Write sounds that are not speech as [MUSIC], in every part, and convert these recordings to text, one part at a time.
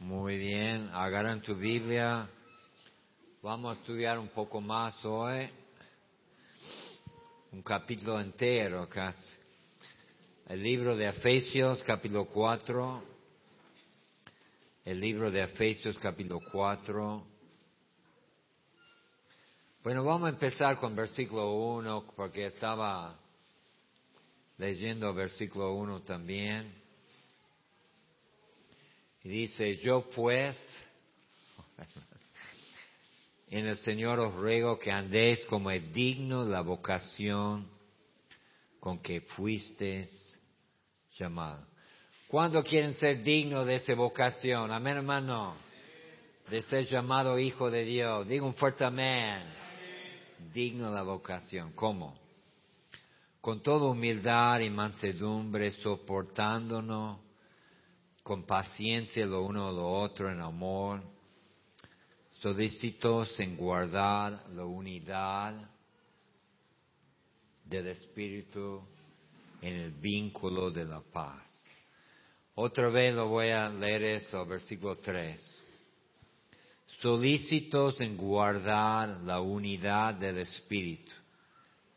Muy bien, agarran tu Biblia. Vamos a estudiar un poco más hoy. Un capítulo entero casi. El libro de Efesios, capítulo 4. El libro de Efesios, capítulo 4. Bueno, vamos a empezar con versículo 1 porque estaba leyendo versículo 1 también. Y dice, yo pues, [LAUGHS] en el Señor os ruego que andéis como es digno la vocación con que fuisteis llamados. ¿Cuándo quieren ser dignos de esa vocación? Amén, hermano. De ser llamado hijo de Dios. Digo un fuerte amén. Digno la vocación. ¿Cómo? Con toda humildad y mansedumbre, soportándonos con paciencia lo uno lo otro en amor, solícitos en guardar la unidad del Espíritu en el vínculo de la paz. Otra vez lo voy a leer eso, versículo 3. Solícitos en guardar la unidad del Espíritu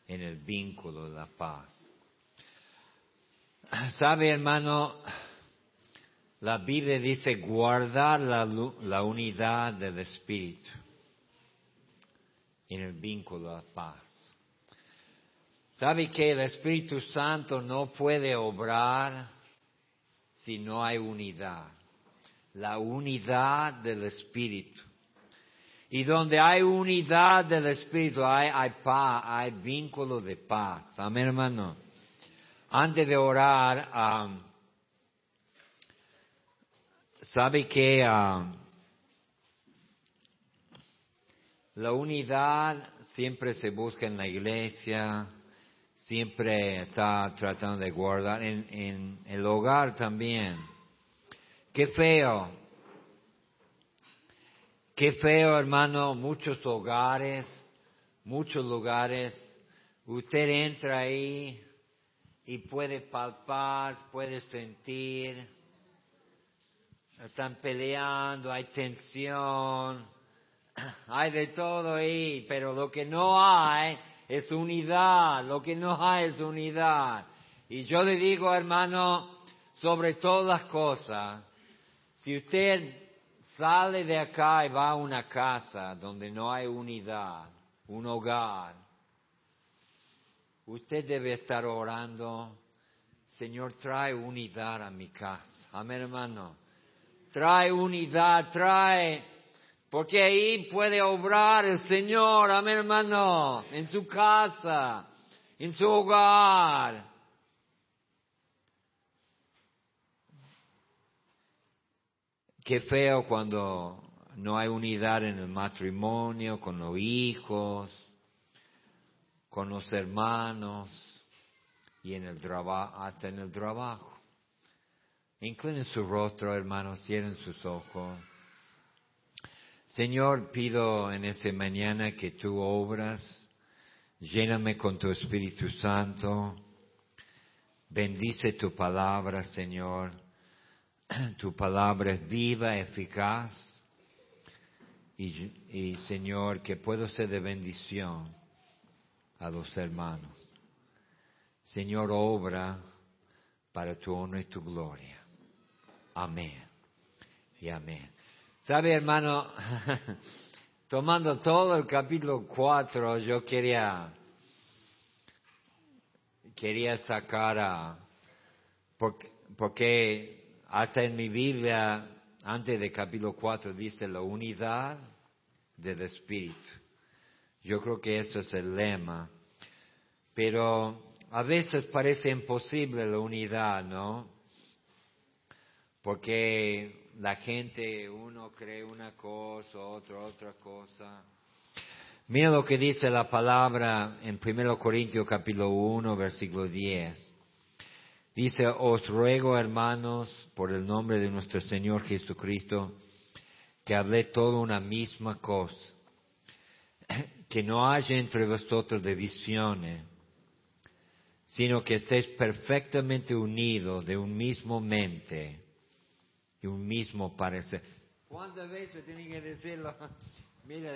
en el vínculo de la paz. ¿Sabe, hermano? La Biblia dice guardar la, unidad del Espíritu en el vínculo de la paz. ¿Sabe que el Espíritu Santo no puede obrar si no hay unidad? La unidad del Espíritu. Y donde hay unidad del Espíritu hay, paz, hay vínculo de paz. Amén, hermano. Antes de orar, sabe que uh, la unidad siempre se busca en la iglesia, siempre está tratando de guardar en, en el hogar también. Qué feo, qué feo hermano, muchos hogares, muchos lugares, usted entra ahí y puede palpar, puede sentir, están peleando, hay tensión, [CLEARS THROAT] hay de todo ahí, pero lo que no hay es unidad, lo que no hay es unidad. Y yo le digo, hermano, sobre todas las cosas, si usted sale de acá y va a una casa donde no hay unidad, un hogar, usted debe estar orando, Señor, trae unidad a mi casa. Amén, hermano. Trae unidad, trae, porque ahí puede obrar el Señor, amén, hermano, en su casa, en su hogar. Qué feo cuando no hay unidad en el matrimonio, con los hijos, con los hermanos y en el trabajo, hasta en el trabajo. Inclinen su rostro, hermanos, cierren sus ojos. Señor, pido en esta mañana que tú obras, lléname con tu Espíritu Santo, bendice tu palabra, Señor. [CLEARS THROAT] Tu palabra es viva, eficaz, y, y Señor, que puedo ser de bendición a los hermanos. Señor, obra para tu honor y tu gloria. Amén. Y amén. ¿Sabe, hermano? [LAUGHS] Tomando todo el capítulo 4, yo quería, quería sacar a, porque, porque hasta en mi Biblia, antes del capítulo 4, dice la unidad del Espíritu. Yo creo que eso es el lema. Pero a veces parece imposible la unidad, ¿no? Porque la gente, uno cree una cosa, otro otra cosa. Mira lo que dice la palabra en 1 Corintios capítulo 1, versículo 10. Dice, os ruego hermanos, por el nombre de nuestro Señor Jesucristo, que hable todo una misma cosa, [CLEARS THROAT] que no haya entre vosotros divisiones, sino que estéis perfectamente unidos de un mismo mente y un mismo parecer. ¿Cuántas veces tiene que decirlo? [LAUGHS] Mira,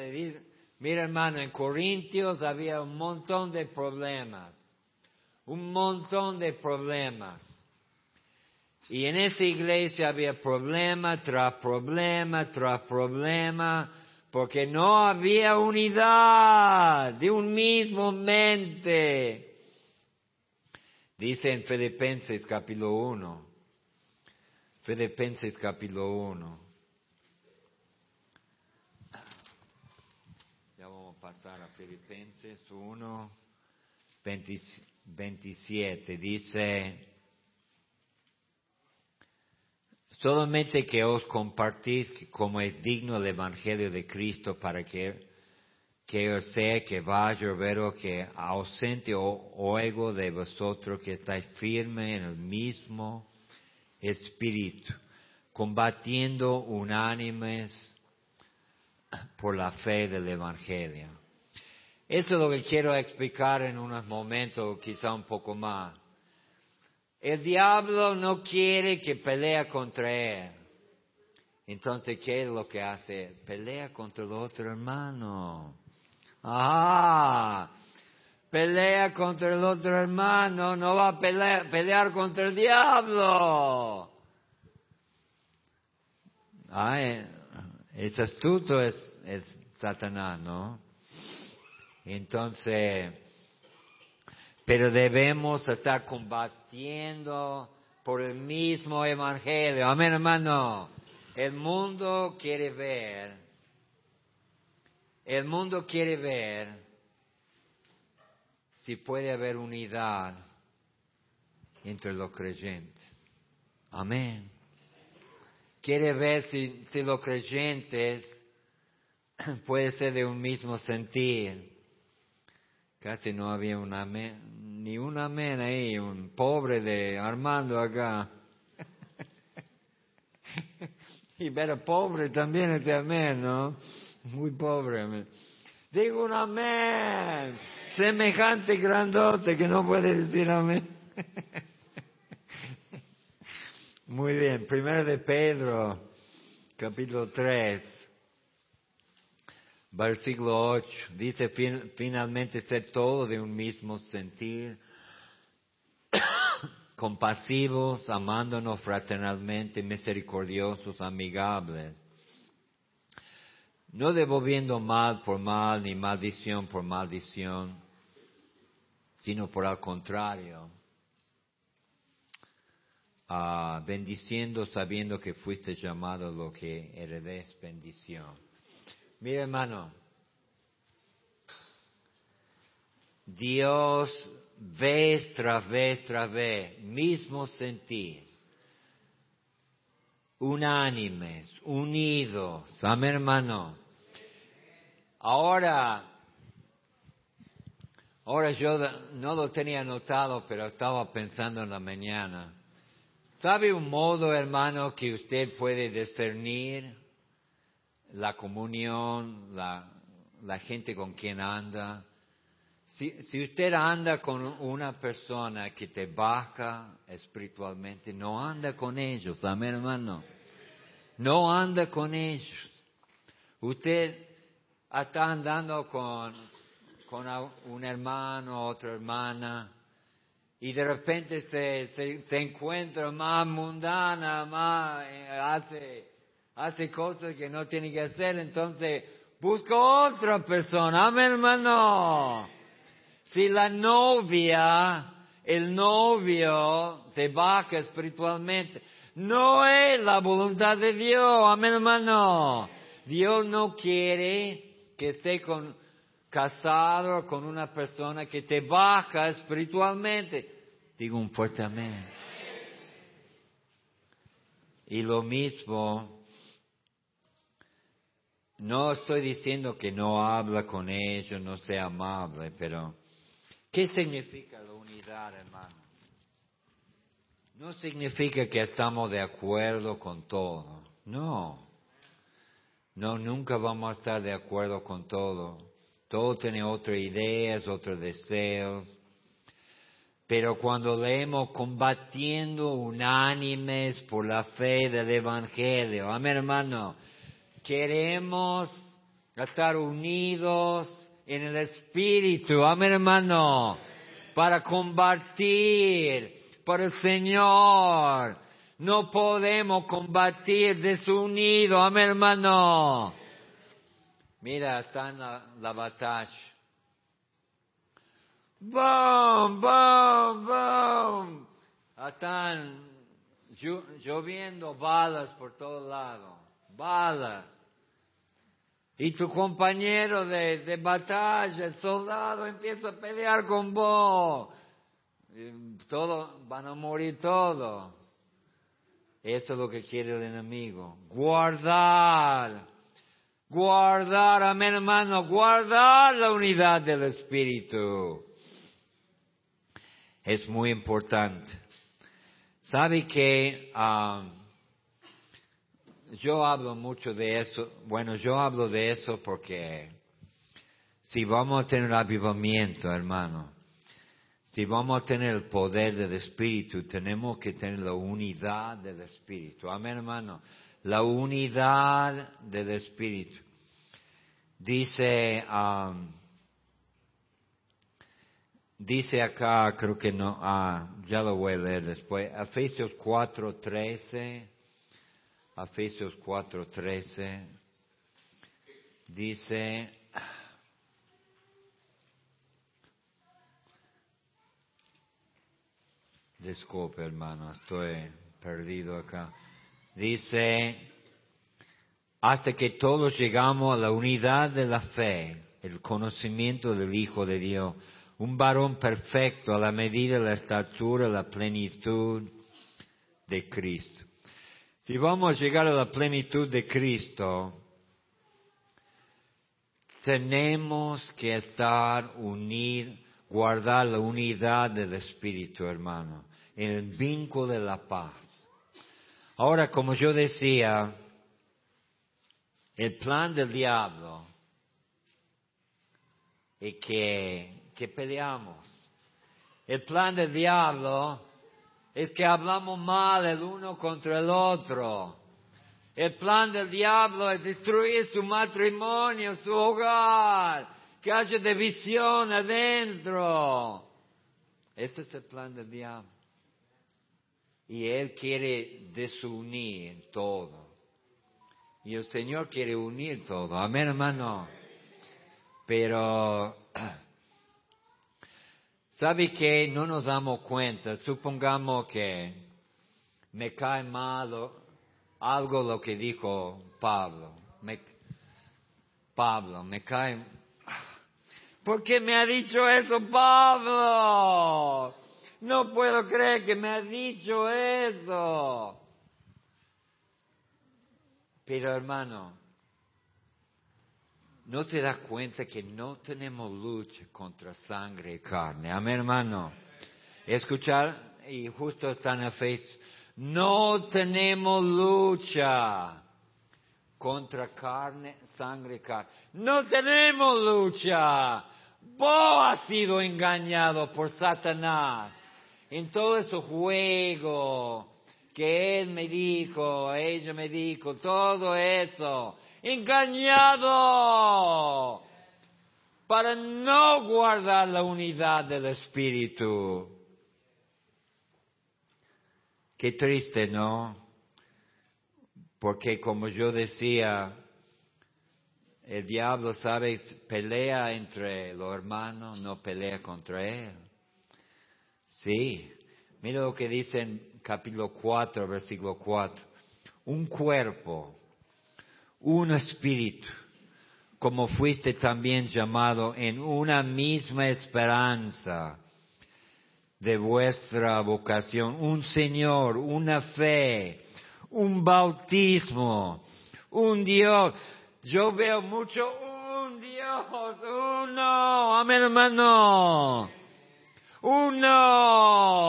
mira hermano, en Corintios había un montón de problemas, un montón de problemas. Y en esa iglesia había problema tras problema tras problema, porque no había unidad de un mismo mente. Dice en Filipenses capítulo 1, Filipenses capítulo 1. Ya vamos a pasar a Filipenses 1, 27. Dice, solamente que os compartís como es digno el Evangelio de Cristo para que, que yo sé que va a llover o que ausente o oigo de vosotros que estáis firme en el mismo espíritu, combatiendo unánimes por la fe del Evangelio. Eso es lo que quiero explicar en unos momentos, quizá un poco más. El diablo no quiere que pelea contra él. Entonces, ¿qué es lo que hace? Pelea contra el otro hermano. Ah, pelea contra el otro hermano, no va a pelear, pelear contra el diablo. Ah, es astuto, es, es Satanás, ¿no? Entonces, pero debemos estar combatiendo por el mismo evangelio. Amén, hermano. El mundo quiere ver, el mundo quiere ver si puede haber unidad entre los creyentes. Amén. Quiere ver si, los creyentes [CLEARS THROAT] puede ser de un mismo sentir. Casi no había un amén, ni un amén ahí, un pobre de Armando acá. [LAUGHS] y ver pobre también este amén, ¿no? Muy pobre amén. Digo un amén semejante grandote que no puede decir amén. [LAUGHS] Muy bien, primero de Pedro, capítulo 3, versículo 8, dice finalmente ser todo de un mismo sentir, [COUGHS] compasivos, amándonos fraternalmente, misericordiosos, amigables no devolviendo mal por mal ni maldición por maldición, sino por el contrario, uh, bendiciendo sabiendo que fuiste llamado lo que heredes bendición. Mira hermano, Dios vez tras vez tras vez, mismo sentir, unánimes, unidos, amén hermano. Ahora, Ahora yo no lo tenía notado, pero estaba pensando en la mañana. ¿Sabe un modo, hermano, que usted puede discernir la comunión, la, la gente con quien anda? Si, si, usted anda con una persona que te baja espiritualmente, no anda con ellos, amén, hermano. No anda con ellos. Usted está andando con, con un hermano, otra hermana, y de repente se, se, encuentra más mundana, más eh, hace, hace cosas que no tiene que hacer, entonces busca otra persona, amén hermano. Si la novia, el novio te baja espiritualmente, no es la voluntad de Dios, amén hermano. Dios no quiere que esté con, casado con una persona que te baja espiritualmente. Digo un fuerte amén. Y lo mismo, no estoy diciendo que no habla con ellos, no sea amable, pero ¿qué significa la unidad, hermano? No significa que estamos de acuerdo con todo, no. No, nunca vamos a estar de acuerdo con todo. Todo tiene otras ideas, otros deseos. Pero cuando leemos combatiendo unánimes por la fe del Evangelio, amén hermano, queremos estar unidos en el Espíritu, amén hermano, para combatir por el Señor. No podemos combatir desunidos, amén hermano. Mira, está en la, la batalla. ¡Bum, bum, bum! Están lloviendo balas por todos lados. Balas. Y tu compañero de, de, batalla, el soldado, empieza a pelear con vos. Todo, van a morir todos. Eso es lo que quiere el enemigo. Guardar. Guardar, amén hermano, guardar la unidad del Espíritu. Es muy importante. ¿Sabe que um, yo hablo mucho de eso? Bueno, yo hablo de eso porque si vamos a tener avivamiento, hermano, si vamos a tener el poder del Espíritu, tenemos que tener la unidad del Espíritu. Amén, hermano. La unidad del Espíritu. Dice, um, dice acá, creo que no, ah, ya lo voy a leer después, Efesios 4.13, Efesios 4.13, dice, Disculpe, hermano, estoy perdido acá. Dice, hasta que todos llegamos a la unidad de la fe, el conocimiento del Hijo de Dios, un varón perfecto a la medida de la estatura, la plenitud de Cristo. Si vamos a llegar a la plenitud de Cristo, tenemos que estar unidos, guardar la unidad del Espíritu, hermano en el vínculo de la paz. Ahora, como yo decía, el plan del diablo es que, que peleamos. El plan del diablo es que hablamos mal el uno contra el otro. El plan del diablo es destruir su matrimonio, su hogar, que haya división adentro. Este es el plan del diablo. Y Él quiere desunir todo. Y el Señor quiere unir todo. Amén, hermano. Pero, [CLEARS THROAT] ¿sabe que no nos damos cuenta? Supongamos que me cae mal algo lo que dijo Pablo. Pablo, me cae. ¿Por qué me ha dicho eso Pablo? No puedo creer que me ha dicho eso. Pero hermano, ¿no te das cuenta que no tenemos lucha contra sangre y carne? Amén, hermano. Escuchar, y justo está en el no tenemos lucha contra carne, sangre y carne. No tenemos lucha. Vos has sido engañado por Satanás en todo ese juego que él me dijo, ella me dijo, todo eso, engañado para no guardar la unidad del Espíritu. Qué triste, ¿no? Porque como yo decía, el diablo, ¿sabes? Pelea entre los hermanos, no pelea contra él. Sí, mira lo que dice en capítulo 4, versículo 4. Un cuerpo, un espíritu, como fuiste también llamado en una misma esperanza de vuestra vocación, un Señor, una fe, un bautismo, un Dios. Yo veo mucho un Dios, uno, amén hermano. Uno.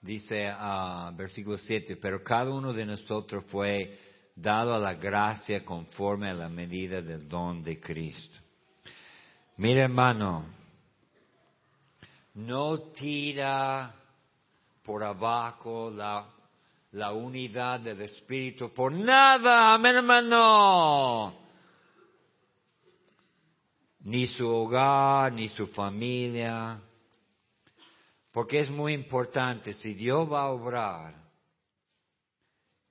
Dice ah, versículo 7, pero cada uno de nosotros fue dado a la gracia conforme a la medida del don de Cristo. Mira hermano, no tira por abajo la, la unidad del Espíritu por nada, amén hermano. Ni su hogar, ni su familia. Porque es muy importante, si Dios va a obrar,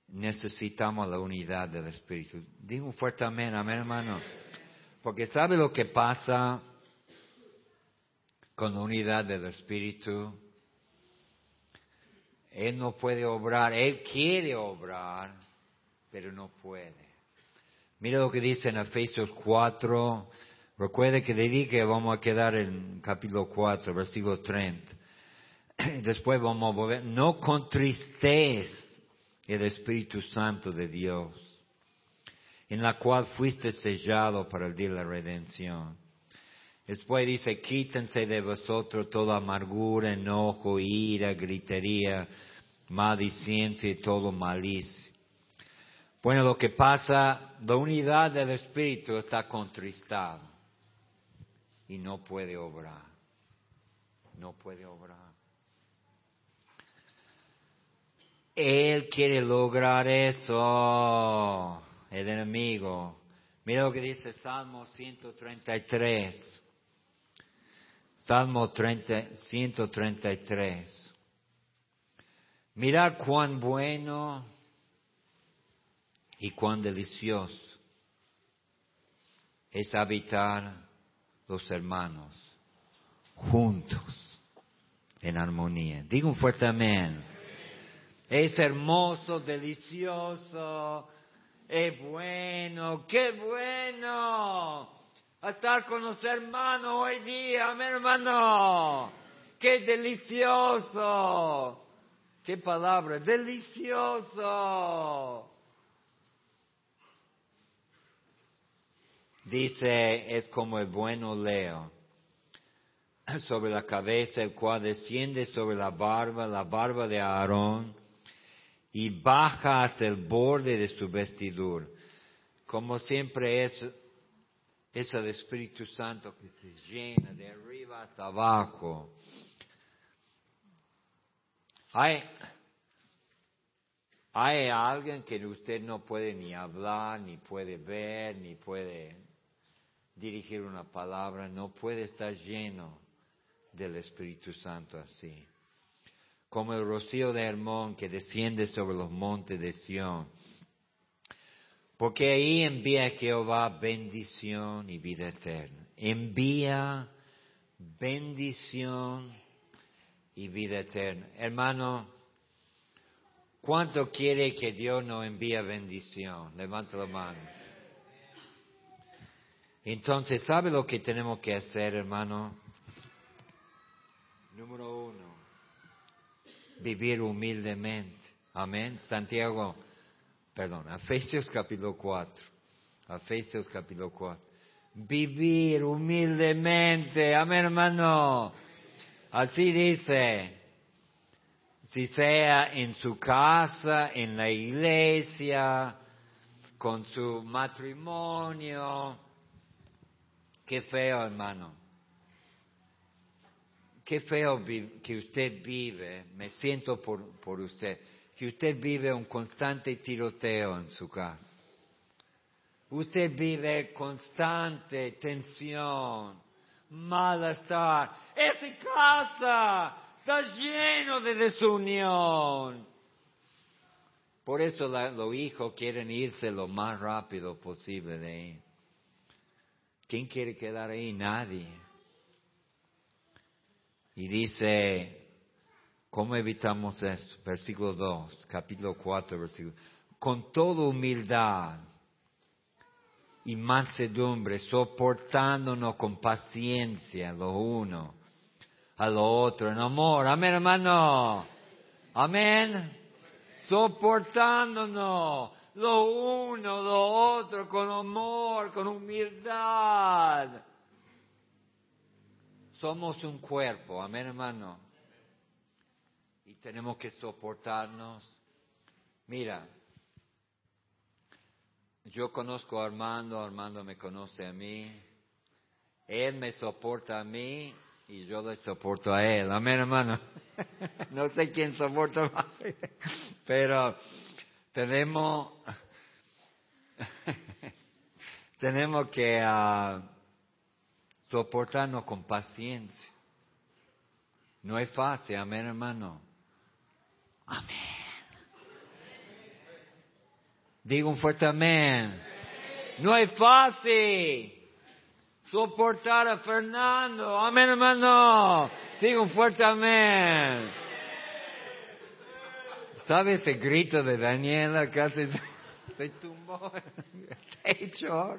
necesitamos la unidad del Espíritu. Digo un fuerte amén, amén hermano. Porque sabe lo que pasa con la unidad del Espíritu. Él no puede obrar, Él quiere obrar, pero no puede. Mira lo que dice en Efesios 4. Recuerde que le dije vamos a quedar en capítulo 4, versículo 30. [CLEARS THROAT] Después vamos a volver. No contristéis el Espíritu Santo de Dios, en la cual fuiste sellado para el día de la redención. Después dice, quítense de vosotros toda amargura, enojo, ira, gritería, maldiciencia y todo malicia. Bueno, lo que pasa, la unidad del Espíritu está contristada y no puede obrar. No puede obrar. Él quiere lograr eso, el enemigo. Mira lo que dice Salmo 133. Salmo 133. Mirar cuán bueno y cuán delicioso es habitar los hermanos juntos en armonía. Digo un fuerte amén. Es hermoso, delicioso, es bueno, qué bueno estar con los hermanos hoy día, mi hermano. Qué delicioso. Qué palabra, delicioso. Dice, es como el bueno leo sobre la cabeza, el cual desciende sobre la barba, la barba de Aarón, y baja hasta el borde de su vestidura. Como siempre es, es el Espíritu Santo que se llena de arriba hasta abajo. Hay, hay alguien que usted no puede ni hablar, ni puede ver, ni puede dirigir una palabra, no puede estar lleno del Espíritu Santo así. Como el rocío de Hermón que desciende sobre los montes de Sión. Porque ahí envía Jehová bendición y vida eterna. Envía bendición y vida eterna. Hermano, ¿cuánto quiere que Dios nos envíe bendición? Levanta la mano. Entonces, ¿sabe lo que tenemos que hacer, hermano? Número uno, vivir humildemente. Amén. Santiago, perdón, Efesios capítulo 4. Efesios capítulo 4. Vivir humildemente. Amén, hermano. Así dice. Si sea en su casa, en la iglesia, con su matrimonio, Qué feo, hermano. Qué feo que usted vive, me siento por, usted, que usted vive un constante tiroteo en su casa. Usted vive constante tensión, malestar. Esa casa está lleno de desunión. Por eso los hijos quieren irse lo más rápido posible de ahí. ¿Quién quiere quedar ahí? Nadie. Y dice, ¿cómo evitamos esto? Versículo 2, capítulo 4, versículo. Con toda humildad y mansedumbre, soportándonos con paciencia lo uno a lo otro, en amor. Amén, hermano. Amén. Soportándonos lo uno, lo otro, con amor, con humildad. Somos un cuerpo, amén hermano. Y tenemos que soportarnos. Mira, yo conozco a Armando, Armando me conoce a mí, él me soporta a mí y yo le soporto a él. Amén, hermano. [LAUGHS] no sé quién soporta más, [LAUGHS] pero tenemos, [LAUGHS] tenemos que uh, soportarnos con paciencia. No es fácil, amén, hermano. Amén. Digo un fuerte amén. No es fácil soportar a Fernando. Amén, hermano. Digo un fuerte amén. ¿Sabe ese grito de Daniela? Casi [LAUGHS] se tumbó [LAUGHS] en el techo.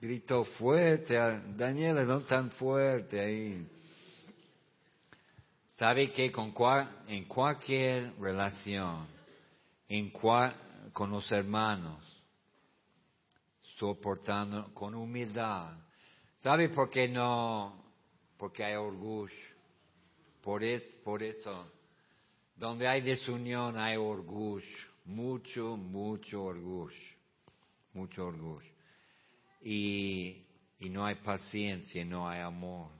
Gritó fuerte. Daniela, no tan fuerte ahí. ¿Sabe que con en cualquier relación, en con los hermanos, soportando con humildad. ¿Sabe por qué no? Porque hay orgullo. Por, es, por eso, donde hay desunión hay orgullo. Mucho, mucho orgullo. Mucho orgullo. Y, y no hay paciencia, no hay amor.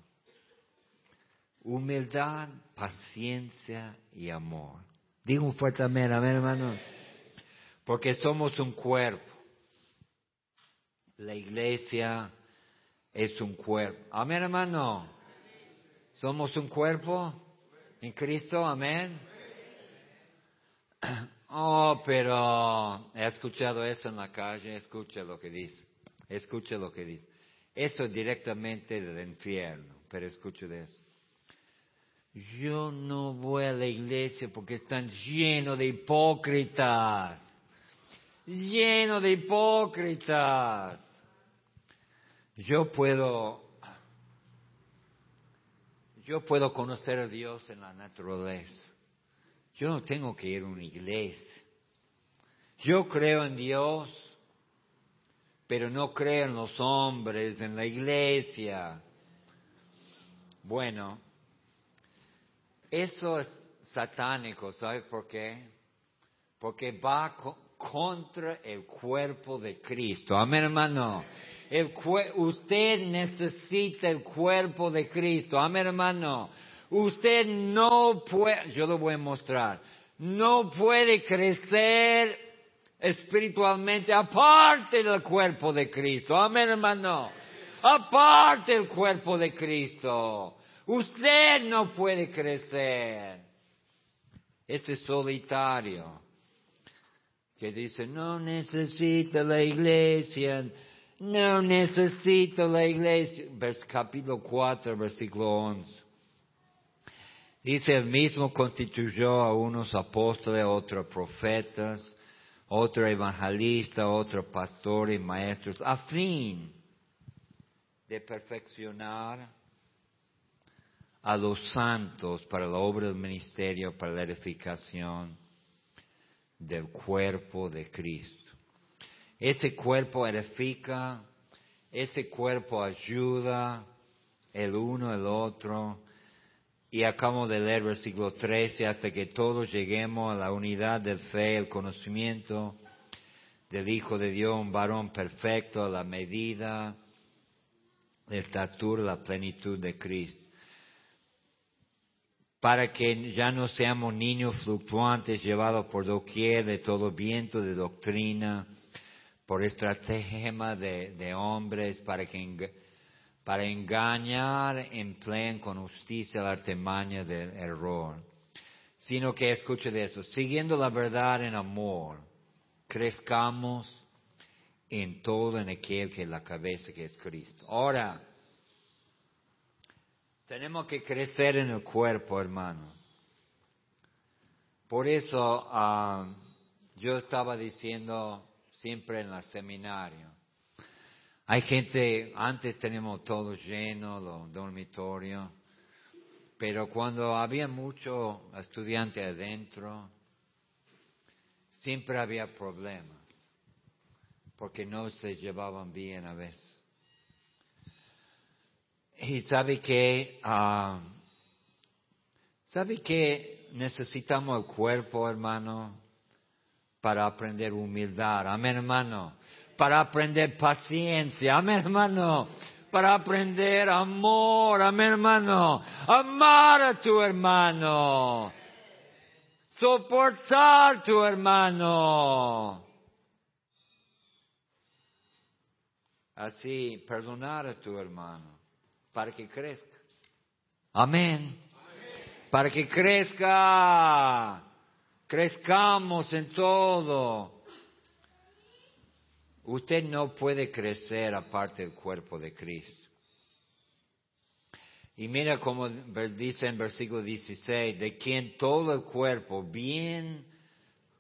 Humildad, paciencia y amor. Digo un fuerte amén, amén hermano. Porque somos un cuerpo. La iglesia es un cuerpo. Amén, hermano. Somos un cuerpo en Cristo, amén. Oh, pero he escuchado eso en la calle, escucha lo que dice, escucha lo que dice. Esto directamente del infierno, pero escucha de eso. Yo no voy a la iglesia porque están llenos de hipócritas, llenos de hipócritas. Yo puedo, yo puedo conocer a Dios en la naturaleza. Yo no tengo que ir a una iglesia. Yo creo en Dios, pero no creo en los hombres, en la iglesia. Bueno, eso es satánico, ¿sabe por qué? Porque va contra el cuerpo de Cristo. Amén, hermano usted necesita el cuerpo de Cristo. Amén, hermano. Usted no puede, yo lo voy a mostrar, no puede crecer espiritualmente aparte del cuerpo de Cristo. Amén, hermano. Aparte del cuerpo de Cristo. Usted no puede crecer. Ese solitario que dice, no necesita la iglesia, no necesito la iglesia. capítulo 4, versículo 11. Dice, el mismo constituyó a unos apóstoles, otros profetas, otro evangelista, otro pastor y maestros, a fin de perfeccionar a los santos para la obra del ministerio, para la edificación del cuerpo de Cristo. Ese cuerpo edifica, ese cuerpo ayuda el uno al otro. Y acabamos de leer versículo 13, hasta que todos lleguemos a la unidad del fe, el conocimiento del Hijo de Dios, un varón perfecto a la medida de estatura, la plenitud de Cristo. Para que ya no seamos niños fluctuantes llevados por doquier de todo viento de doctrina, por estrategia de, de hombres para, que, para engañar empleen con justicia la artemaña del error, sino que escuche de eso, siguiendo la verdad en amor, crezcamos en todo en aquel que es la cabeza que es Cristo. Ahora, tenemos que crecer en el cuerpo, hermano. Por eso ah, yo estaba diciendo siempre en el seminario. Hay gente, antes tenemos todo lleno, los dormitorios, pero cuando había muchos estudiantes adentro, siempre había problemas, porque no se llevaban bien a veces. Y sabe que, ah, sabe que necesitamos el cuerpo, hermano, para aprender humildad. Amén, hermano. Para aprender paciencia. Amén, hermano. Para aprender amor. Amén, hermano. Amar a tu hermano. Soportar tu hermano. Así, perdonar a tu hermano para que crezca. Amén. Para que crezca. Crezcamos en todo. Usted no puede crecer aparte del cuerpo de Cristo. Y mira como dice en versículo 16, de quien todo el cuerpo bien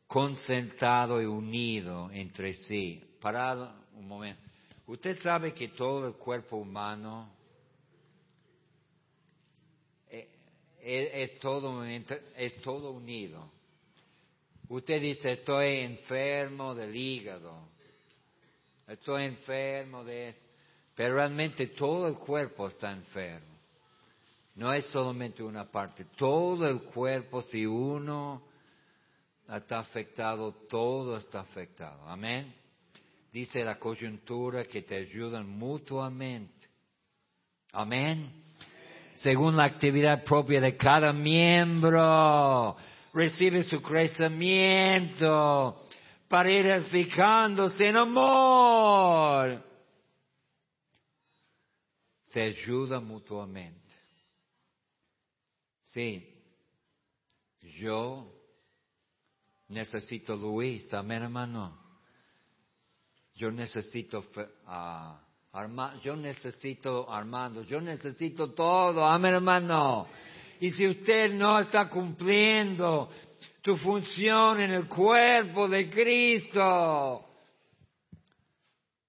concentrado y unido entre sí. Parado un momento. Usted sabe que todo el cuerpo humano eh, es, todo, es todo unido. Usted dice, estoy enfermo del hígado, estoy enfermo de esto, pero realmente todo el cuerpo está enfermo. No es solamente una parte, todo el cuerpo, si uno está afectado, todo está afectado. Amén dice la coyuntura que te ayudan mutuamente. Amén. Según la actividad propia de cada miembro, recibe su crecimiento para ir edificándose en amor. Se ayuda mutuamente. Sí, yo necesito Luis, amén hermano. Yo necesito uh, yo necesito Armando, yo necesito todo, amén hermano. Y si usted no está cumpliendo tu función en el cuerpo de Cristo,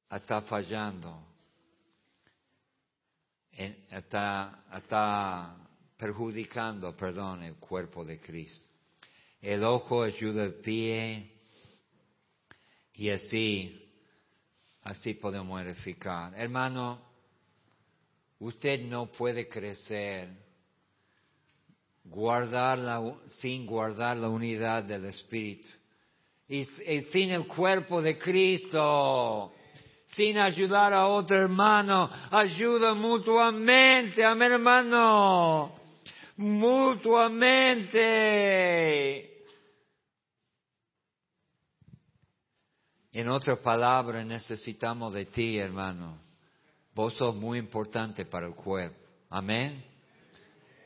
está fallando, está, está perjudicando, perdón, el cuerpo de Cristo. El ojo ayuda al pie y así Así podemos edificar. Hermano, usted no puede crecer guardar sin guardar la unidad del Espíritu. Y, sin el cuerpo de Cristo, sin ayudar a otro hermano, ayuda mutuamente, amén hermano, mutuamente. En otras palabras, necesitamos de ti, hermano. Vos sos muy importante para el cuerpo. Amén.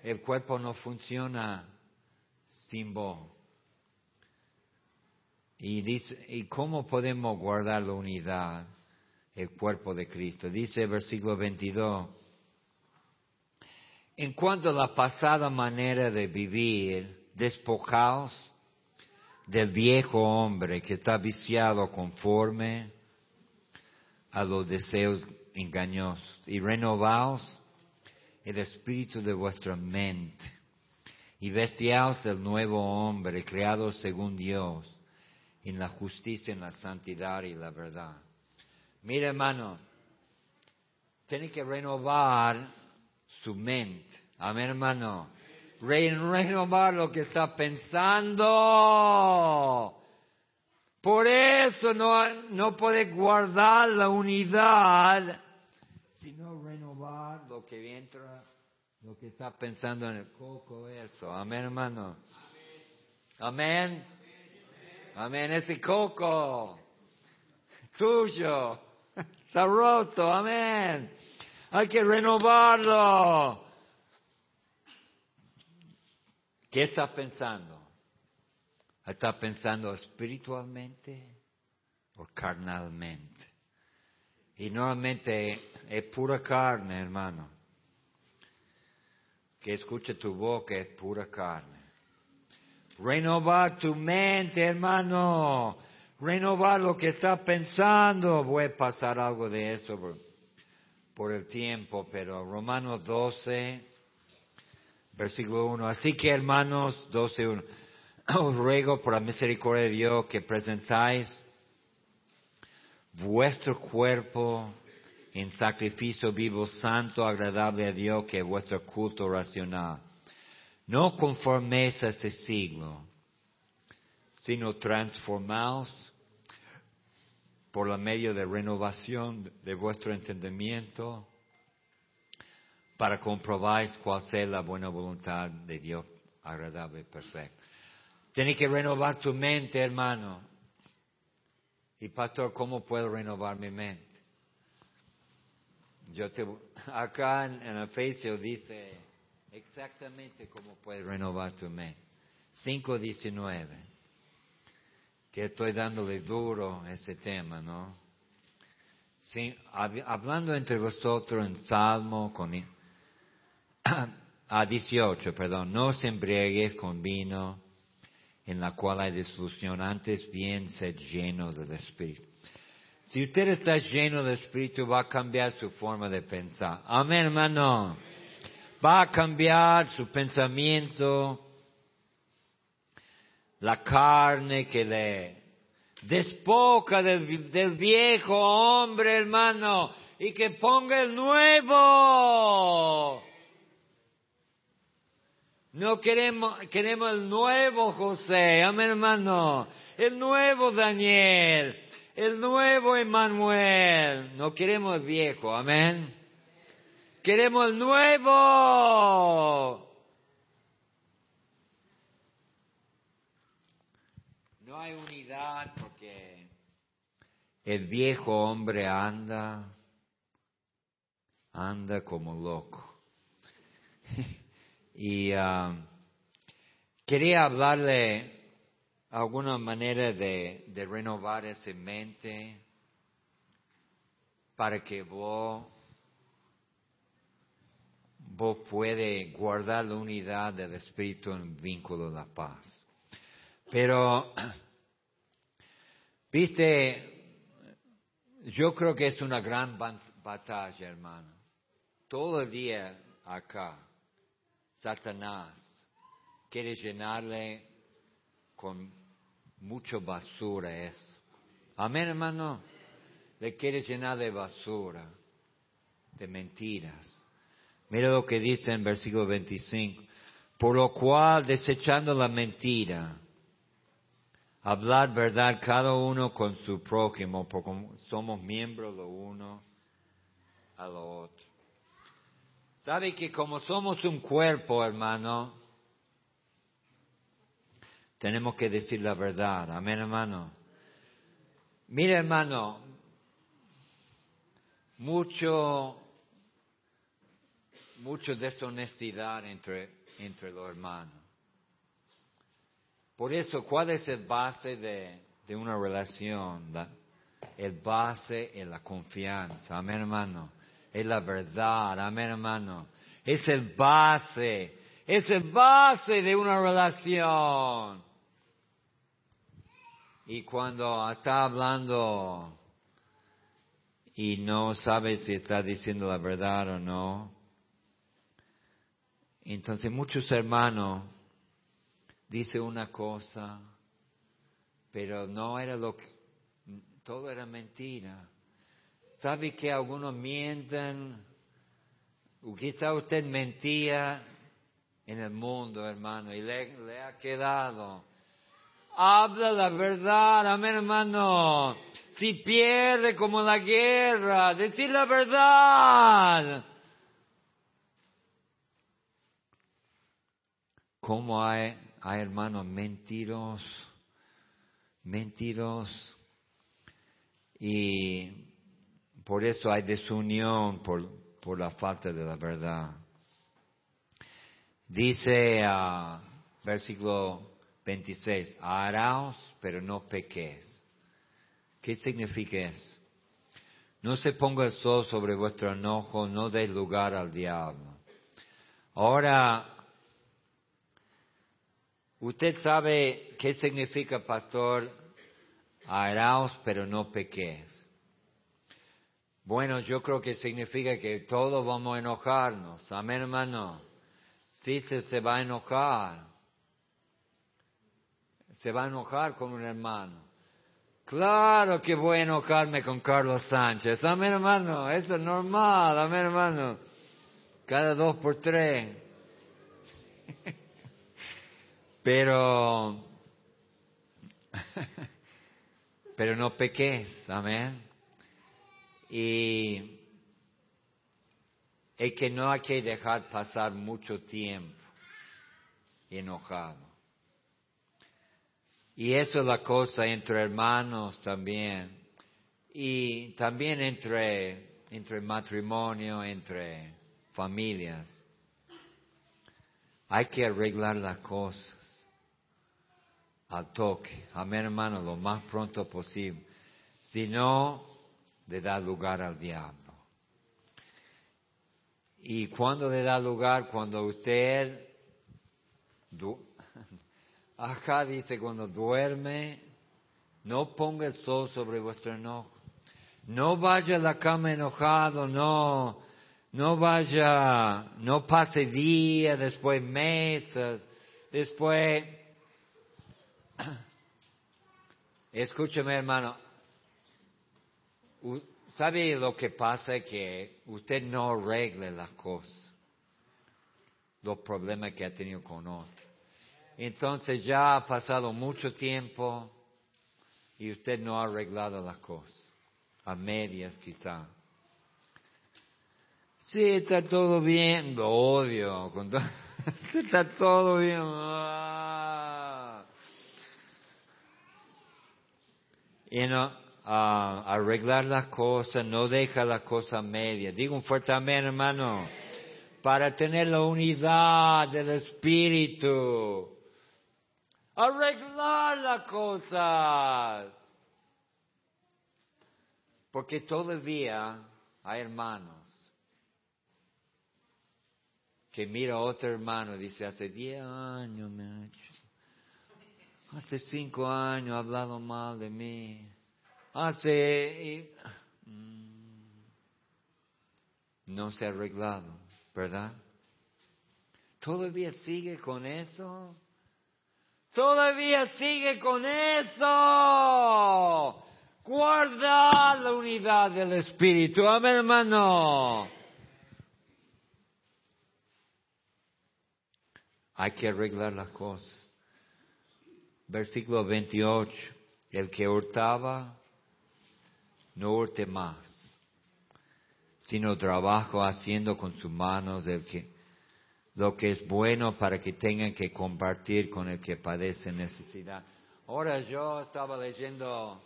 El cuerpo no funciona sin dice, ¿Y cómo podemos guardar la unidad, el cuerpo de Cristo? Dice el versículo 22. En cuanto a la pasada manera de vivir, despojaos del viejo hombre que está viciado conforme a los deseos engañosos y renovaos el espíritu de vuestra mente y vestiaos del nuevo hombre creado según Dios en la justicia, en la santidad y la verdad. Mira hermano, tiene que renovar su mente. Amén hermano renovar lo que está pensando. Por eso no, no puede guardar la unidad, sino que entra, lo que está pensando en el coco, eso. Amén, hermano. Amén. Amén. Ese coco tuyo está roto. Amén. Hay que renovarlo. ¿Qué está pensando? ¿Está pensando espiritualmente o carnalmente? Y normalmente es pura carne, hermano. Que escuche tu boca es pura carne. Renovar tu mente, hermano. Renovar lo que está pensando. Voy a pasar algo de eso por, por el tiempo, pero Romanos 12, Versículo 1. Así que hermanos, 12.1. [CLEARS THROAT] Os ruego por la misericordia de Dios que presentáis vuestro cuerpo en sacrificio vivo, santo, agradable a Dios, que es vuestro culto racional. No conforméis a este siglo, sino transformados por la medio de renovación de vuestro entendimiento para comprobar cuál sea la buena voluntad de Dios agradable y perfecta. Tienes que renovar tu mente, hermano. Y pastor, ¿cómo puedo renovar mi mente? Yo te, [LAUGHS] acá en, el Facebook dice exactamente cómo puedes renovar tu mente. 5.19. Que estoy dándole duro ese tema, ¿no? hablando entre vosotros en Salmo [CLEARS THROAT] a 18, perdón, no os embriagues con vino en la cual hay disolución, antes bien sed lleno del Espíritu. Si usted está lleno del Espíritu, va a cambiar su forma de pensar. Amén, hermano. Va a cambiar su pensamiento, la carne que le despoca del, del viejo hombre, hermano, y que ponga el nuevo. No queremos, queremos el nuevo José, amén hermano, el nuevo Daniel, el nuevo Emmanuel. No queremos viejo, amén. Queremos nuevo. No hay unidad porque el viejo hombre anda, anda como loco. [LAUGHS] Y ah, quería hablarle alguna manera de, renovar esa mente para que vos, vos puede guardar la unidad del Espíritu en vínculo de la paz. Pero, [CLEARS THROAT] viste, yo creo que es una gran batalla, hermano. Todo el día acá Satanás quiere llenarle con mucha basura eso. Amén, hermano. Le quiere llenar de basura, de mentiras. Mira lo que dice en versículo 25. Por lo cual, desechando la mentira, hablar verdad cada uno con su prójimo, porque somos miembros lo uno a lo otro. Sabe que como somos un cuerpo, hermano, tenemos que decir la verdad. Amén, hermano. Mira, hermano, mucho, mucho deshonestidad entre, entre los hermanos. Por eso, ¿cuál es el base de, de una relación? el base es la confianza. Amén, hermano es la verdad, amén hermano. Es el base, es el base de una relación. Y cuando está hablando y no sabe si está diciendo la verdad o no, entonces muchos hermanos dicen una cosa, pero no era lo que, todo era mentira. ¿Sabe que algunos mienten? Quizá usted mentía en el mundo, hermano, y le, ha quedado. Habla la verdad, amén, hermano. Si pierde como la guerra, decir la verdad. ¿Cómo hay, hermanos mentiros, mentiros y por eso hay desunión por, por la falta de la verdad. Dice uh, versículo 26, haraos, pero no pequéis. ¿Qué significa eso? No se ponga el sol sobre vuestro enojo, no deis lugar al diablo. Ahora, usted sabe qué significa, pastor, haraos, pero no pequéis. Bueno, yo creo que significa que todos vamos a enojarnos. Amén, hermano. Sí, se va a enojar. Se va a enojar con un hermano. Claro que voy a enojarme con Carlos Sánchez. Amén, hermano. Eso es normal. Amén, hermano. Cada dos por tres. [LAUGHS] Pero [LAUGHS] Pero no peques, amén. Y es que no hay que dejar pasar mucho tiempo enojado. Y eso es la cosa entre hermanos también. Y también entre, entre matrimonio, entre familias. Hay que arreglar las cosas al toque. Amén, hermano, lo más pronto posible. Si no, le da lugar al diablo. Y cuando le da lugar, cuando usted, acá dice, cuando duerme, no ponga el sol sobre vuestro enojo. No vaya a la cama enojado, no, no vaya, no pase días, después meses, después... [CLEARS THROAT] Escúcheme hermano, ¿sabe lo que pasa? Que usted no arregle las cosas, los problemas que ha tenido con otros. Entonces ya ha pasado mucho tiempo y usted no ha arreglado las cosas, a medias quizá. Sí, está todo bien, lo odio. [LAUGHS] está todo bien. Y no, arreglar las cosas, no deja las cosas medias. Digo un fuerte amén, hermano. Para tener la unidad del Espíritu. Arreglar las cosas. Porque todavía hay hermanos que mira a otro hermano y dice, hace diez años me ha hecho, hace cinco años ha hablado mal de mí, hace... Mm, no se ha arreglado, ¿verdad? ¿Todavía sigue con eso? Todavía sigue con eso. Guarda la unidad del Espíritu. Amén, hermano. Hay que arreglar las cosas. Versículo 28. El que hurtaba, no hurte más, sino trabajo haciendo con sus manos el que, lo que es bueno para que tengan que compartir con el que padece necesidad. Ahora yo estaba leyendo,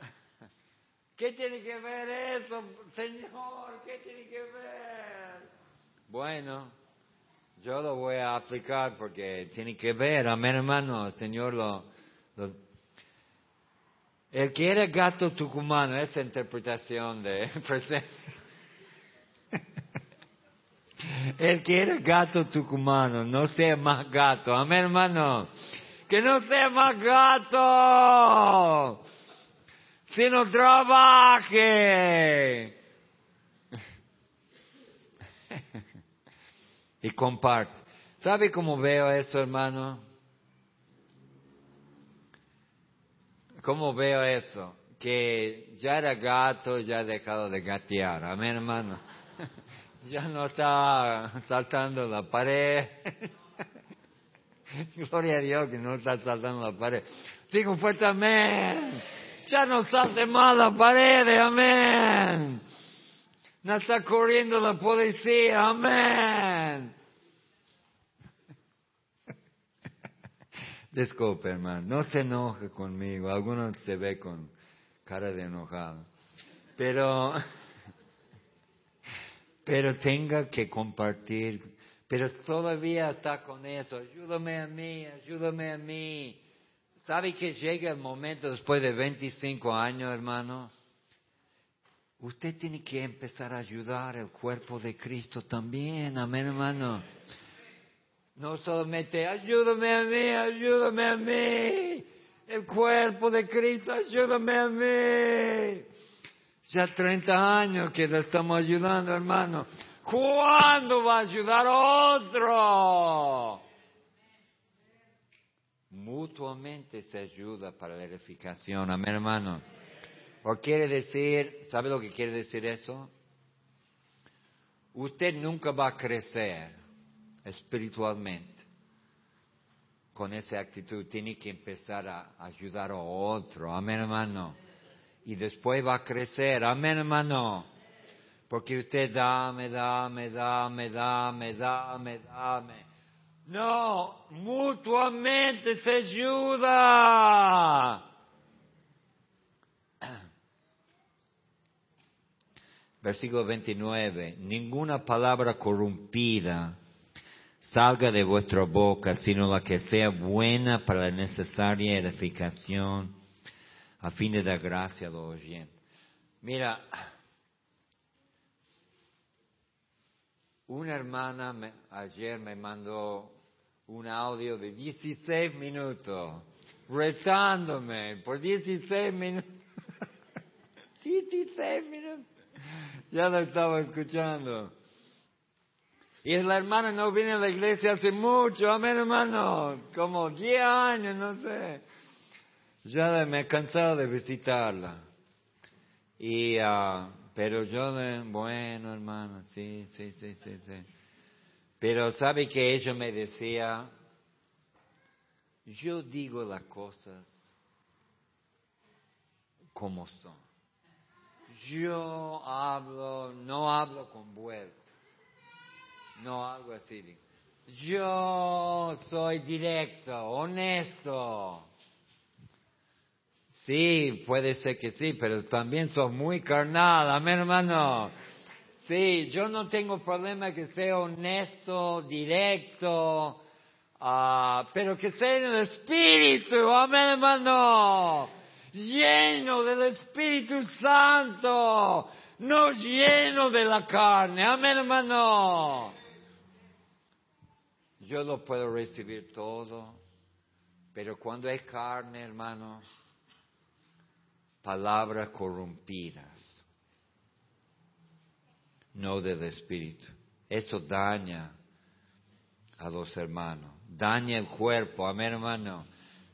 [LAUGHS] ¿qué tiene que ver eso, Señor? ¿Qué tiene que ver? Bueno, yo lo voy a aplicar porque tiene que ver, amén hermano, Señor lo, El que era gato tucumano, esa interpretación de [LAUGHS] presente. El que era gato tucumano, no sea más gato, amén hermano. Que no sea más gato, sino trabaje. [LAUGHS] y comparte. ¿Sabe cómo veo esto, hermano? ¿Cómo veo eso? Que ya era gato, ya ha dejado de gatear. Amén, hermano. Ya no está saltando la pared. [LAUGHS] Gloria a Dios que no está saltando la pared. Digo fuerte amén. Ya no salte más la pared, amén. No está corriendo la policía, amén. [LAUGHS] Disculpe, hermano, no se enoje conmigo. Algunos se ve con cara de enojado. Pero, pero tenga que compartir. Pero todavía está con eso. Ayúdame a mí, ayúdame a mí. ¿Sabe que llega el momento después de 25 años, hermano? Usted tiene que empezar a ayudar al cuerpo de Cristo también, amén hermano. No solamente ayúdame a mí, ayúdame a mí. El cuerpo de Cristo, ayúdame a mí. Ya 30 años que le estamos ayudando, hermano. ¿Cuándo va a ayudar otro? Mutuamente se ayuda para la edificación, amén hermano. O quiere decir, ¿sabe lo que quiere decir eso? Usted nunca va a crecer espiritualmente con esa actitud, tiene que empezar a ayudar a otro. Amén, hermano. Y después va a crecer. Amén, hermano. Porque usted dame, dame, dame, dame, dame, dame. No, mutuamente se ayuda. [CLEARS THROAT] Versículo 29. Ninguna palabra corrompida salga de vuestra boca, sino la que sea buena para la necesaria edificación, a fin de dar gracia a los oyentes. Mira, una hermana ayer me mandó un audio de 16 minutos, retándome por 16 minutos. [LAUGHS] 16 minutos. Ya lo estaba escuchando. Y la hermana no viene a la iglesia hace mucho, amén hermano, como 10 años, no sé. Ya me he cansado de visitarla. Y, ah, pero yo, bueno hermano, sí, sí, sí, sí, sí. Pero sabe que ella me decía, yo digo las cosas como son. Yo hablo, no hablo con vueltas. No, algo así. Yo soy directo, honesto. Sí, puede ser que sí, pero también soy muy carnal, amén hermano. Sí, yo no tengo problema que sea honesto, directo, uh, pero que sea en el Espíritu, amén hermano. Lleno del Espíritu Santo, no lleno de la carne, amén hermano. Yo lo puedo recibir todo, pero cuando hay carne, hermano, palabras corrompidas, no del Espíritu. Eso daña a los hermanos, daña el cuerpo, amén hermano,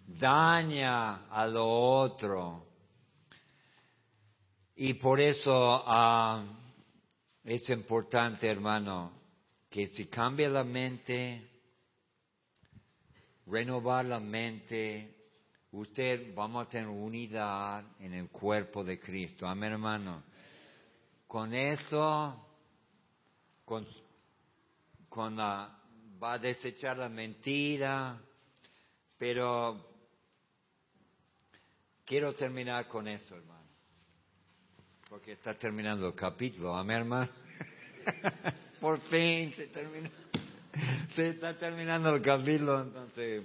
daña a lo otro. Y por eso ah, es importante, hermano, que si cambia la mente, renovar la mente, usted vamos a tener unidad en el cuerpo de Cristo. Amén, hermano. Con eso, con, con la, va a desechar la mentira, pero quiero terminar con esto, hermano. Porque está terminando el capítulo. Amén, hermano. [LAUGHS] Por fin se terminó se está terminando el capítulo, entonces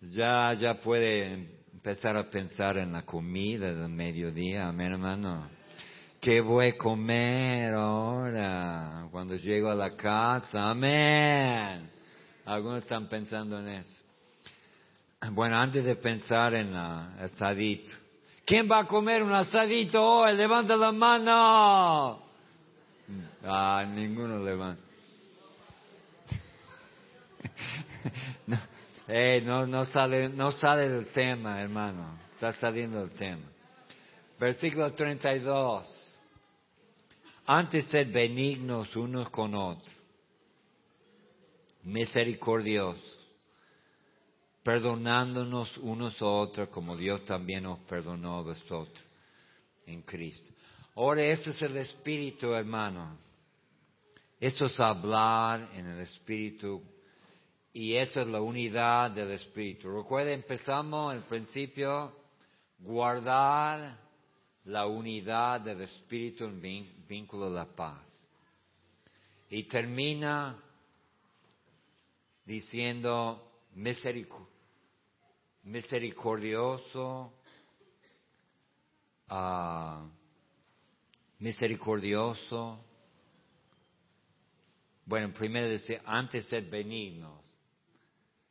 ya, ya puede empezar a pensar en la comida del mediodía, amén hermano. ¿Qué voy a comer ahora cuando llego a la casa? Amén. Algunos están pensando en eso. Bueno, antes de pensar en el asadito. ¿Quién va a comer un asadito hoy? Levanta la mano. Ah, ninguno levanta. no, no, no, sale, no sale del tema, hermano. Está saliendo del tema. Versículo 32. Antes sed benignos unos con otros, misericordiosos, perdonándonos unos a otros como Dios también nos perdonó a vosotros en Cristo. Ahora, ese es el espíritu, hermano. Eso es hablar en el espíritu y esa es la unidad del Espíritu. Recuerden, empezamos el principio, guardar la unidad del Espíritu en vínculo de la paz. Y termina diciendo misericordioso, uh, misericordioso. Bueno, primero dice, antes ser benignos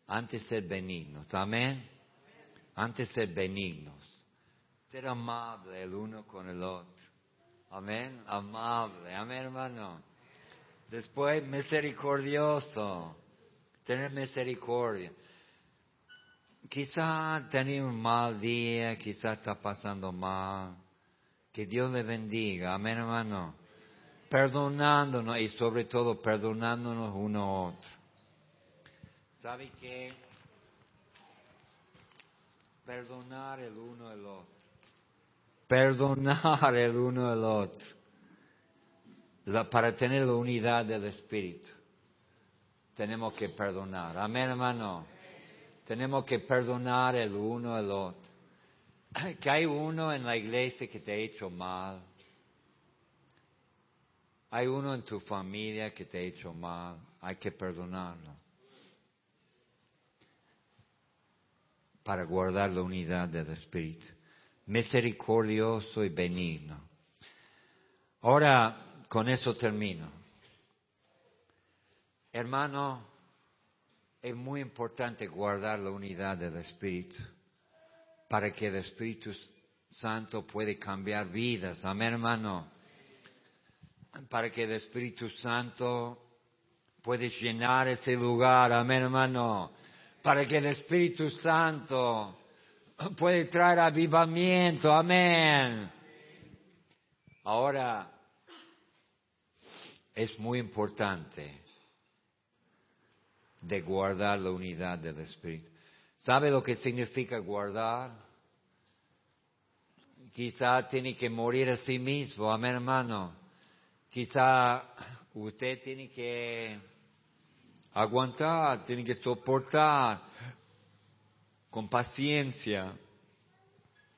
antes ser benignos. Amén. Antes ser benignos. Ser amable el uno con el otro. Amén. Amable. Amén, hermano. Después, misericordioso. Tener misericordia. Quizá tenía un mal día, quizá está pasando mal. Que Dios le bendiga. Amén, hermano. Perdonándonos y sobre todo perdonándonos uno a otro. ¿Sabe que perdonar el uno al otro. Perdonar el uno al otro. para tener la unidad del Espíritu. Tenemos que perdonar. Amén, hermano. Tenemos que perdonar el uno al otro. Que hay uno en la iglesia que te ha hecho mal. Hay uno en tu familia que te ha hecho mal. Hay que perdonarlo. Para guardar la unidad del Espíritu. Misericordioso y benigno. Ahora, con eso termino. Hermano, es muy importante guardar la unidad del Espíritu para que el Espíritu Santo pueda cambiar vidas. Amén, hermano. Para que el Espíritu Santo pueda llenar ese lugar. Amén, hermano para que el Espíritu Santo puede traer avivamiento. Amén. Ahora, es muy importante de guardar la unidad del Espíritu. ¿Sabe lo que significa guardar? Quizá tiene que morir a sí mismo, amén hermano. Quizá usted tiene que aguantar, tiene que soportar con paciencia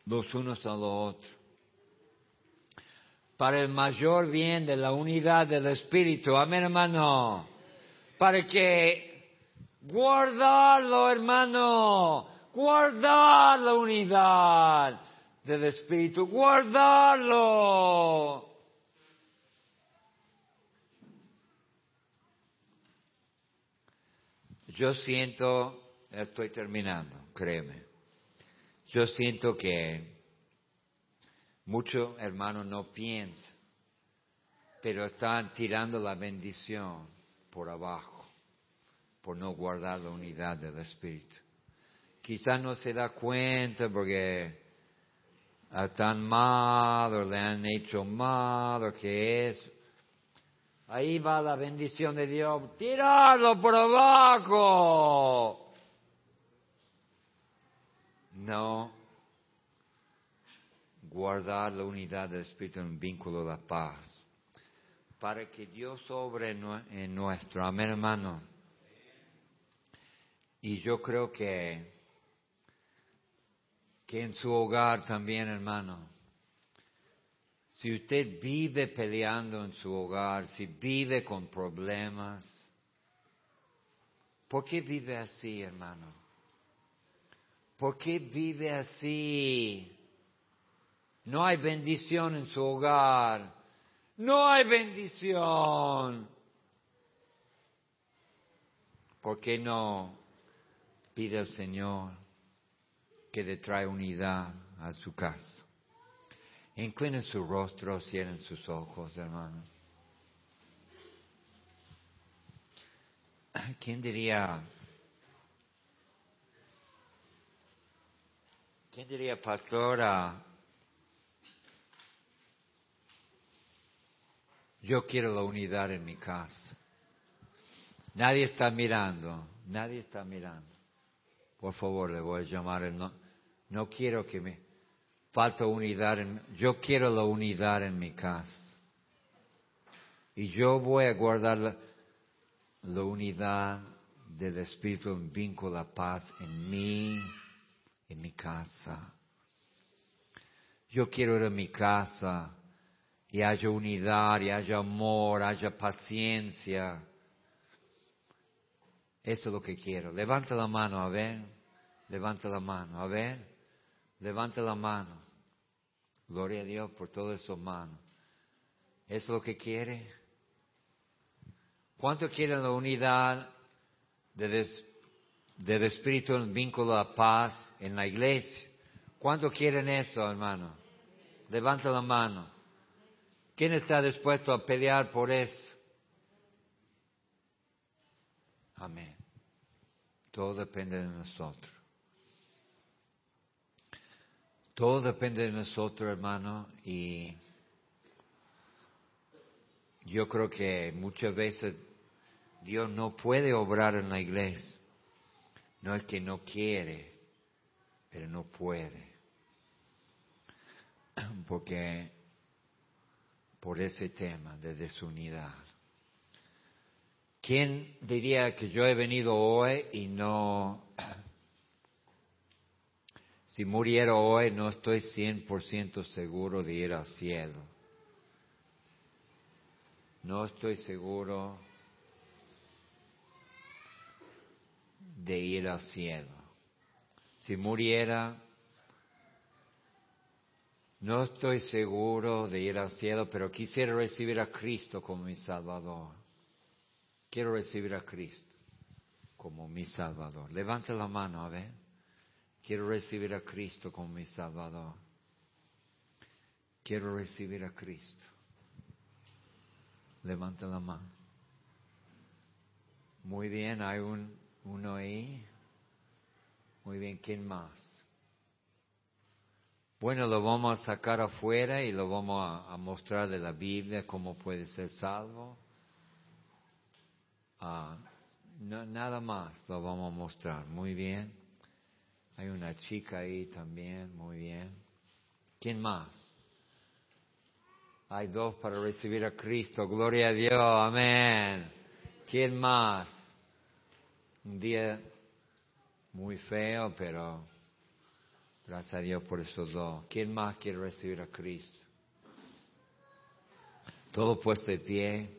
los unos a los otros. Para el mayor bien de la unidad del Espíritu. Amén, hermano. Para que guardarlo, hermano. Guardar la unidad del Espíritu. Guardarlo. Yo siento, estoy terminando, créeme. Yo siento que muchos hermanos no piensan, pero están tirando la bendición por abajo, por no guardar la unidad del Espíritu. Quizás no se da cuenta porque están mal o le han hecho mal o que es Ahí va la bendición de Dios. Tirarlo por abajo. No. Guardar la unidad del Espíritu en un vínculo de la paz. Para que Dios sobre en nuestro. Amén, hermano. Y yo creo que, que en su hogar también, hermano si usted vive peleando en su hogar, si vive con problemas, ¿por qué vive así, hermano? ¿Por qué vive así? No hay bendición en su hogar. No hay bendición. ¿Por qué no pide al Señor que le trae unidad a su casa? Inclinen su rostro, cierren sus ojos, hermanos. ¿Quién diría? ¿Quién diría, pastora? Yo quiero la unidad en mi casa. Nadie está mirando, nadie está mirando. Por favor, le voy a llamar el no. No quiero que me falta unidad. En, yo quiero la unidad en mi casa. Y yo voy a guardar la, unidad del Espíritu en vínculo a paz en mí, en mi casa. Yo quiero ir a mi casa y haya unidad, y haya amor, haya paciencia. Eso es lo que quiero. Levanta la mano, a ver. Levanta la mano, a ver. Levanta la mano. Gloria a Dios por todas sus manos. ¿Es lo que quiere? ¿Cuánto quieren la unidad del Espíritu en vínculo a paz en la iglesia? ¿Cuánto quieren eso, hermano? Levanta la mano. ¿Quién está dispuesto a pelear por eso? Amén. Todo depende de nosotros. Todo depende de nosotros, hermano, y yo creo que muchas veces Dios no puede obrar en la iglesia. No es que no quiere, pero no puede. [CLEARS THROAT] Porque por ese tema de desunidad. ¿Quién diría que yo he venido hoy y no, [CLEARS THROAT] si muriera hoy no estoy 100% seguro de ir al cielo? No estoy seguro de ir al cielo. Si muriera, no estoy seguro de ir al cielo, pero quisiera recibir a Cristo como mi Salvador. Quiero recibir a Cristo como mi Salvador. Levante la mano, a ver. Quiero recibir a Cristo como mi Salvador. Quiero recibir a Cristo. Levante la mano. Muy bien, hay un, uno ahí. Muy bien, ¿quién más? Bueno, lo vamos a sacar afuera y lo vamos a, mostrar de la Biblia cómo puede ser salvo. Ah, nada más lo vamos a mostrar. Muy bien. Hay una chica ahí también. Muy bien. ¿Quién más? Hay dos para recibir a Cristo. Gloria a Dios. Amén. ¿Quién más? Un día muy feo, pero gracias a Dios por esos dos. ¿Quién más quiere recibir a Cristo? Todo puesto de pie.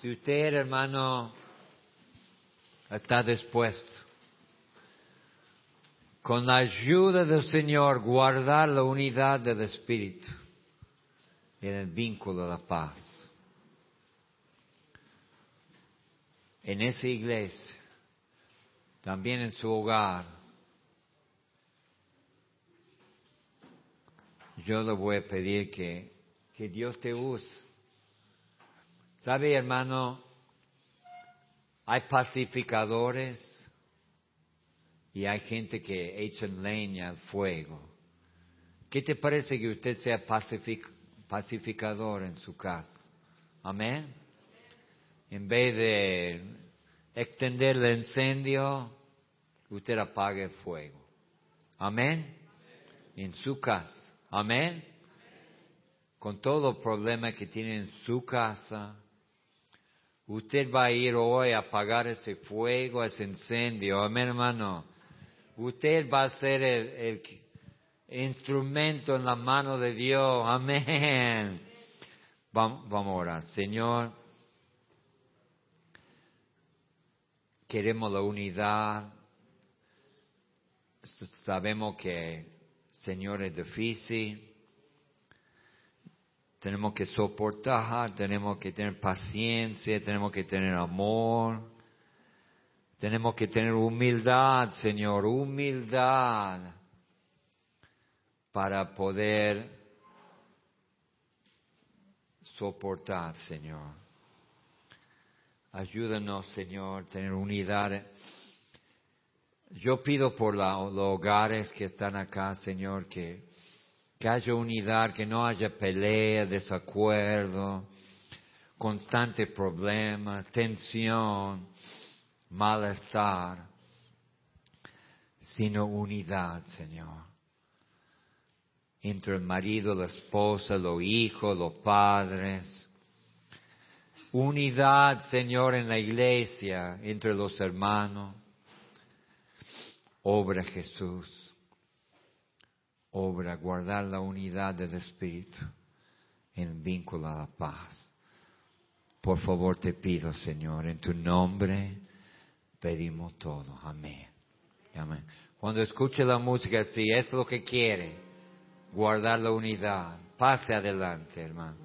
Si usted, hermano, está dispuesto, con la ayuda del Señor, guardar la unidad del Espíritu en el vínculo de la paz. en esa iglesia, también en su hogar, yo le voy a pedir que, que Dios te use. ¿Sabe, hermano? Hay pacificadores y hay gente que echan leña al fuego. ¿Qué te parece que usted sea pacificador en su casa? Amén en vez de extender el incendio, usted apague el fuego. Amén. En su casa. Amén. Con todo el problema que tiene en su casa, usted va a ir hoy a apagar ese fuego, ese incendio. Amén, hermano. Usted va a ser el, instrumento en la mano de Dios. Amén. Vamos, vamos a orar. Señor. queremos la unidad. Sabemos que, Señor, es difícil. Tenemos que soportar, tenemos que tener paciencia, tenemos que tener amor. Tenemos que tener humildad, Señor, humildad para poder soportar, Señor. Ayúdanos, Señor, tener unidad. Yo pido por los hogares que están acá, Señor, que, que haya unidad, que no haya pelea, desacuerdo, constante problemas, tensión, malestar, sino unidad, Señor. Entre el marido, la esposa, los hijos, los padres, unidad, Señor, en la iglesia, entre los hermanos. Obra Jesús. Obra guardar la unidad del Espíritu en vínculo a la paz. Por favor te pido, Señor, en tu nombre pedimos todo. Amén. Amén. Cuando escuche la música, si es lo que quiere, guardar la unidad. Pase adelante, hermano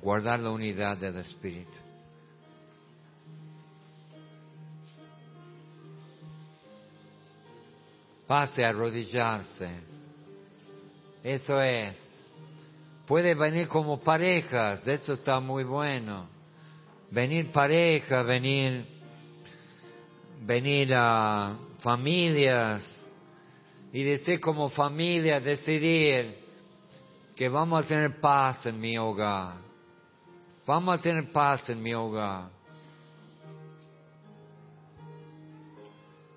guardar la unidad del Espíritu. pase a arrodillarse. Eso es. Puede venir como parejas, eso está muy bueno. Venir pareja, venir, venir a familias y decir como familia, decidir que vamos a tener paz en mi hogar. Vamos a tener paz en mi hogar.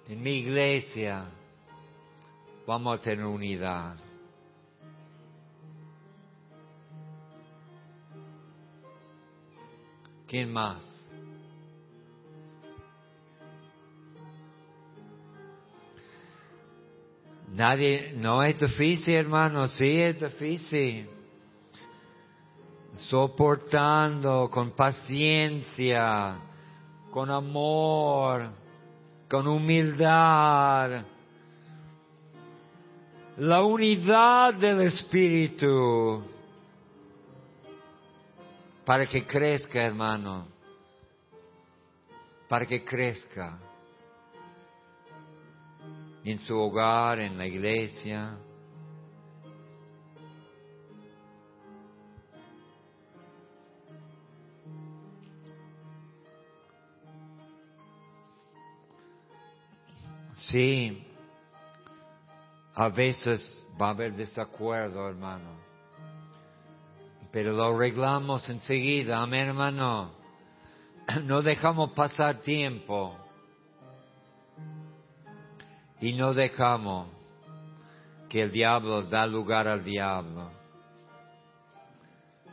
En mi iglesia vamos a tener unidad. ¿Quién más? Nadie, no es difícil, hermano, sí es difícil. Soportando con paciencia, con amor, con humildad. La unidad del Espíritu. Para que crezca, hermano, para que crezca. En su hogar, en la iglesia. Sí, a veces va a haber desacuerdo, hermano pero lo arreglamos enseguida, amén hermano. [CLEARS THROAT] No dejamos pasar tiempo y no dejamos que el diablo da lugar al diablo.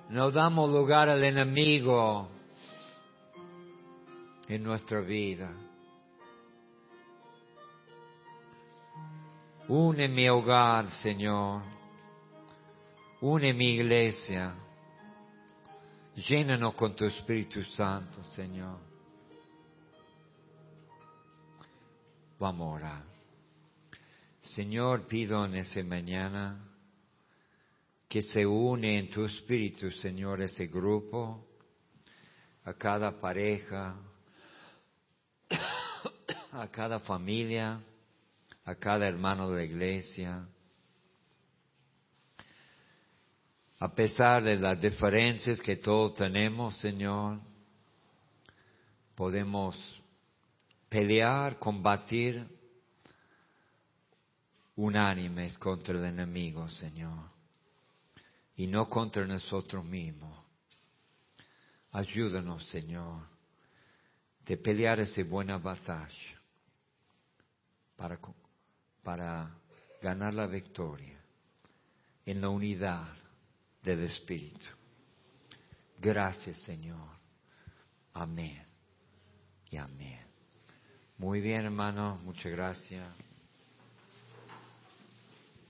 No damos lugar al enemigo en nuestra vida. Une mi hogar, Señor. Une mi iglesia. Llénanos con tu Espíritu Santo, Señor. Vamos a orar. Señor, pido en esa mañana que se une en tu Espíritu, Señor, ese grupo, a cada pareja, [COUGHS] a cada familia, a cada hermano de la iglesia a pesar de las diferencias que todos tenemos, Señor, podemos pelear, combatir unánimes contra el enemigo, Señor, y no contra nosotros mismos. Ayúdanos, Señor, de pelear esa buena batalla para, para ganar la victoria en la unidad del Espíritu. Gracias, Señor. Amén y amén. Muy bien, hermano. Muchas gracias.